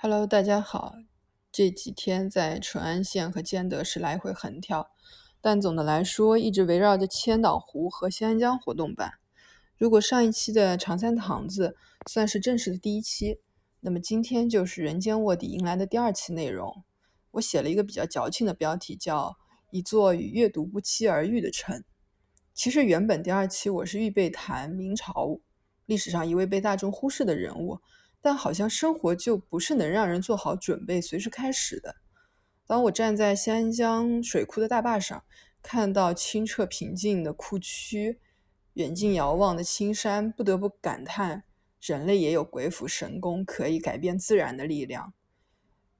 Hello，大家好。这几天在淳安县和建德市来回横跳，但总的来说一直围绕着千岛湖和新安江活动办。如果上一期的长三堂子算是正式的第一期，那么今天就是人间卧底迎来的第二期内容。我写了一个比较矫情的标题，叫“一座与阅读不期而遇的城”。其实原本第二期我是预备谈明朝历史上一位被大众忽视的人物。但好像生活就不是能让人做好准备、随时开始的。当我站在新安江水库的大坝上，看到清澈平静的库区，远近遥望的青山，不得不感叹：人类也有鬼斧神工可以改变自然的力量。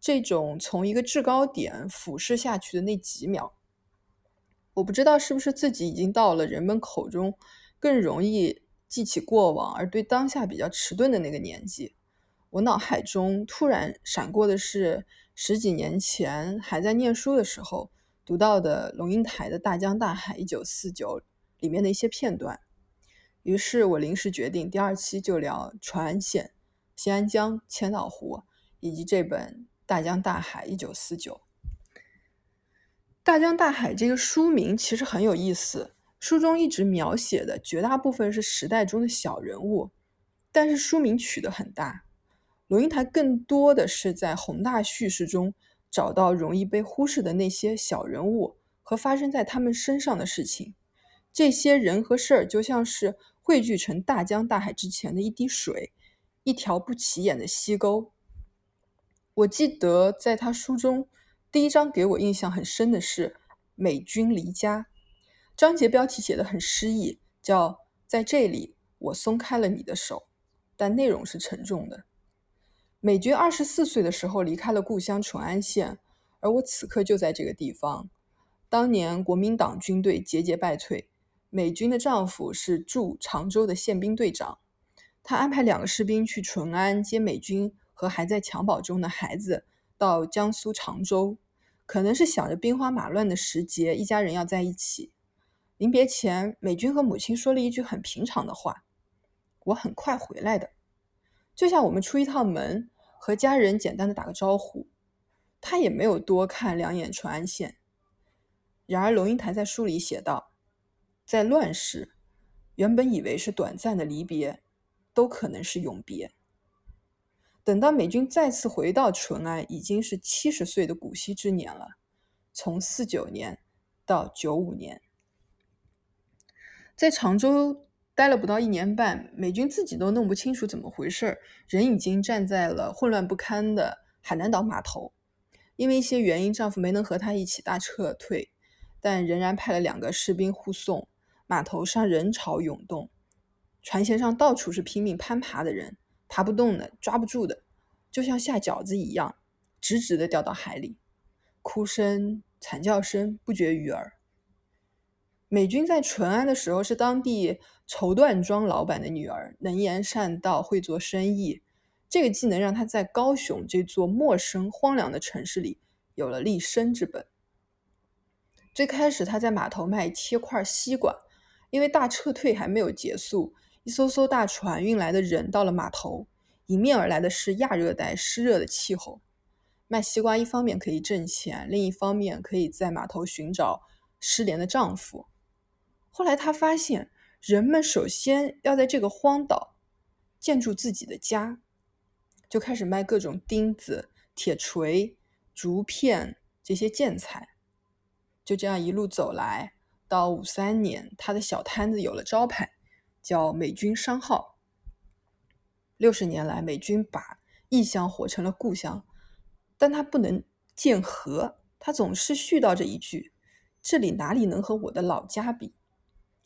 这种从一个制高点俯视下去的那几秒，我不知道是不是自己已经到了人们口中更容易记起过往，而对当下比较迟钝的那个年纪。我脑海中突然闪过的是十几年前还在念书的时候读到的龙应台的《大江大海一九四九》里面的一些片段，于是我临时决定第二期就聊淳安县、新安江、千岛湖以及这本《大江大海一九四九》。《大江大海》这个书名其实很有意思，书中一直描写的绝大部分是时代中的小人物，但是书名取得很大。龙应台更多的是在宏大叙事中找到容易被忽视的那些小人物和发生在他们身上的事情。这些人和事儿就像是汇聚成大江大海之前的一滴水，一条不起眼的溪沟。我记得在他书中第一章给我印象很深的是“美军离家”，章节标题写的很诗意，叫“在这里我松开了你的手”，但内容是沉重的。美军二十四岁的时候离开了故乡淳安县，而我此刻就在这个地方。当年国民党军队节节败退，美军的丈夫是驻常州的宪兵队长，他安排两个士兵去淳安接美军和还在襁褓中的孩子到江苏常州，可能是想着兵荒马乱的时节，一家人要在一起。临别前，美军和母亲说了一句很平常的话：“我很快回来的。”就像我们出一趟门，和家人简单的打个招呼，他也没有多看两眼淳安县。然而龙应台在书里写道，在乱世，原本以为是短暂的离别，都可能是永别。等到美军再次回到淳安，已经是七十岁的古稀之年了。从四九年到九五年，在常州。待了不到一年半，美军自己都弄不清楚怎么回事，人已经站在了混乱不堪的海南岛码头。因为一些原因，丈夫没能和她一起大撤退，但仍然派了两个士兵护送。码头上人潮涌动，船舷上到处是拼命攀爬的人，爬不动的，抓不住的，就像下饺子一样，直直的掉到海里。哭声、惨叫声不绝于耳。美军在淳安的时候是当地绸缎庄老板的女儿，能言善道，会做生意。这个技能让她在高雄这座陌生荒凉的城市里有了立身之本。最开始，她在码头卖切块西瓜，因为大撤退还没有结束，一艘艘大船运来的人到了码头，迎面而来的是亚热带湿热的气候。卖西瓜一方面可以挣钱，另一方面可以在码头寻找失联的丈夫。后来他发现，人们首先要在这个荒岛建筑自己的家，就开始卖各种钉子、铁锤、竹片这些建材。就这样一路走来，到五三年，他的小摊子有了招牌，叫“美军商号”。六十年来，美军把异乡活成了故乡，但他不能建河，他总是絮叨着一句：“这里哪里能和我的老家比？”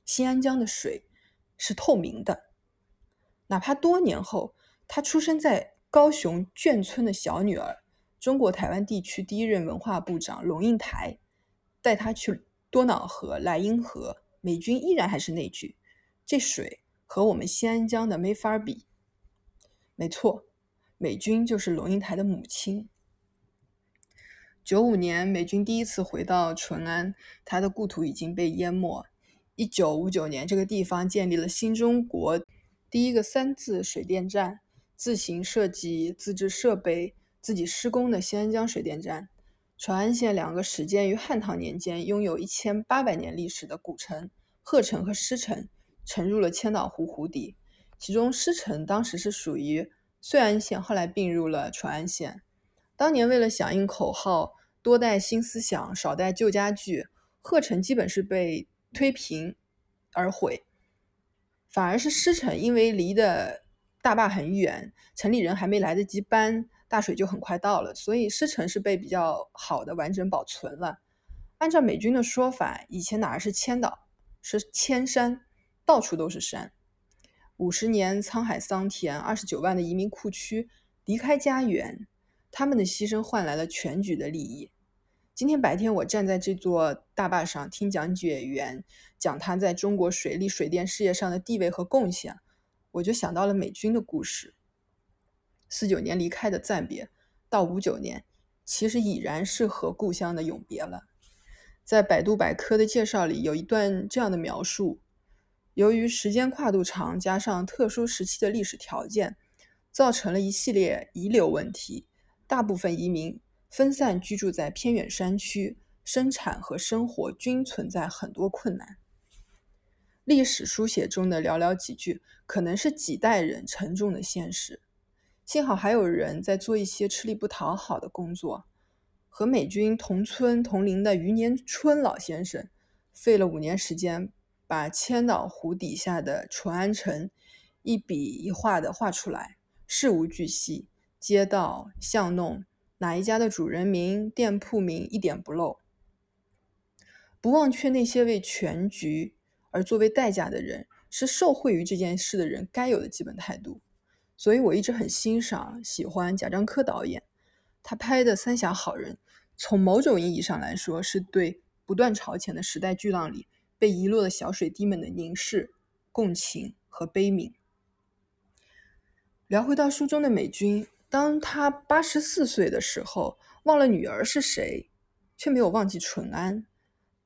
新安江的水是透明的，哪怕多年后，他出生在高雄眷村的小女儿，中国台湾地区第一任文化部长龙应台带他去多瑙河、莱茵河，美军依然还是那句：这水和我们新安江的没法比。没错，美军就是龙应台的母亲。九五年，美军第一次回到淳安，他的故土已经被淹没。一九五九年，这个地方建立了新中国第一个三自水电站，自行设计、自制设备、自己施工的新安江水电站。淳安县两个始建于汉唐年间、拥有一千八百年历史的古城鹤城和狮城，沉入了千岛湖湖底。其中狮城当时是属于遂安县，后来并入了淳安县。当年为了响应口号“多带新思想，少带旧家具”，鹤城基本是被推平而毁。反而是狮城，因为离的大坝很远，城里人还没来得及搬，大水就很快到了，所以狮城是被比较好的完整保存了。按照美军的说法，以前哪儿是千岛，是千山，到处都是山。五十年沧海桑田，二十九万的移民库区离开家园，他们的牺牲换来了全局的利益。今天白天，我站在这座大坝上听讲解员讲他在中国水利水电事业上的地位和贡献，我就想到了美军的故事。四九年离开的暂别，到五九年，其实已然是和故乡的永别了。在百度百科的介绍里，有一段这样的描述：由于时间跨度长，加上特殊时期的历史条件，造成了一系列遗留问题，大部分移民。分散居住在偏远山区，生产和生活均存在很多困难。历史书写中的寥寥几句，可能是几代人沉重的现实。幸好还有人在做一些吃力不讨好的工作。和美军同村同龄的余年春老先生，费了五年时间，把千岛湖底下的淳安城一笔一画的画出来，事无巨细，街道巷弄。哪一家的主人名、店铺名一点不漏，不忘却那些为全局而作为代价的人，是受惠于这件事的人该有的基本态度。所以我一直很欣赏、喜欢贾樟柯导演，他拍的《三峡好人》，从某种意义上来说，是对不断朝前的时代巨浪里被遗落的小水滴们的凝视、共情和悲悯。聊回到书中的美军。当他八十四岁的时候，忘了女儿是谁，却没有忘记淳安。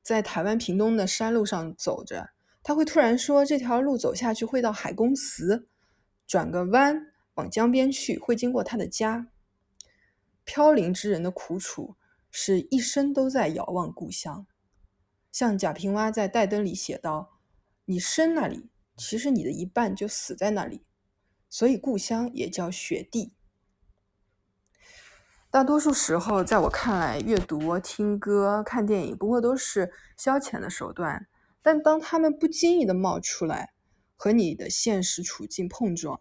在台湾屏东的山路上走着，他会突然说：“这条路走下去会到海公祠，转个弯往江边去，会经过他的家。”飘零之人的苦楚，是一生都在遥望故乡。像贾平凹在《带灯》里写道：“你生那里，其实你的一半就死在那里，所以故乡也叫雪地。”大多数时候，在我看来，阅读、听歌、看电影不过都是消遣的手段。但当他们不经意的冒出来，和你的现实处境碰撞，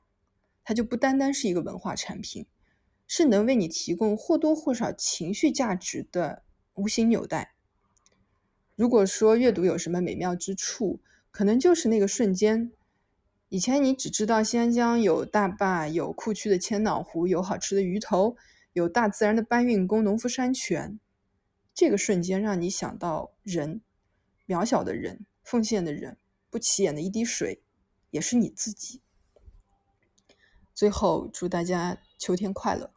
它就不单单是一个文化产品，是能为你提供或多或少情绪价值的无形纽带。如果说阅读有什么美妙之处，可能就是那个瞬间。以前你只知道新安江有大坝，有库区的千岛湖，有好吃的鱼头。有大自然的搬运工、农夫山泉，这个瞬间让你想到人，渺小的人，奉献的人，不起眼的一滴水，也是你自己。最后，祝大家秋天快乐。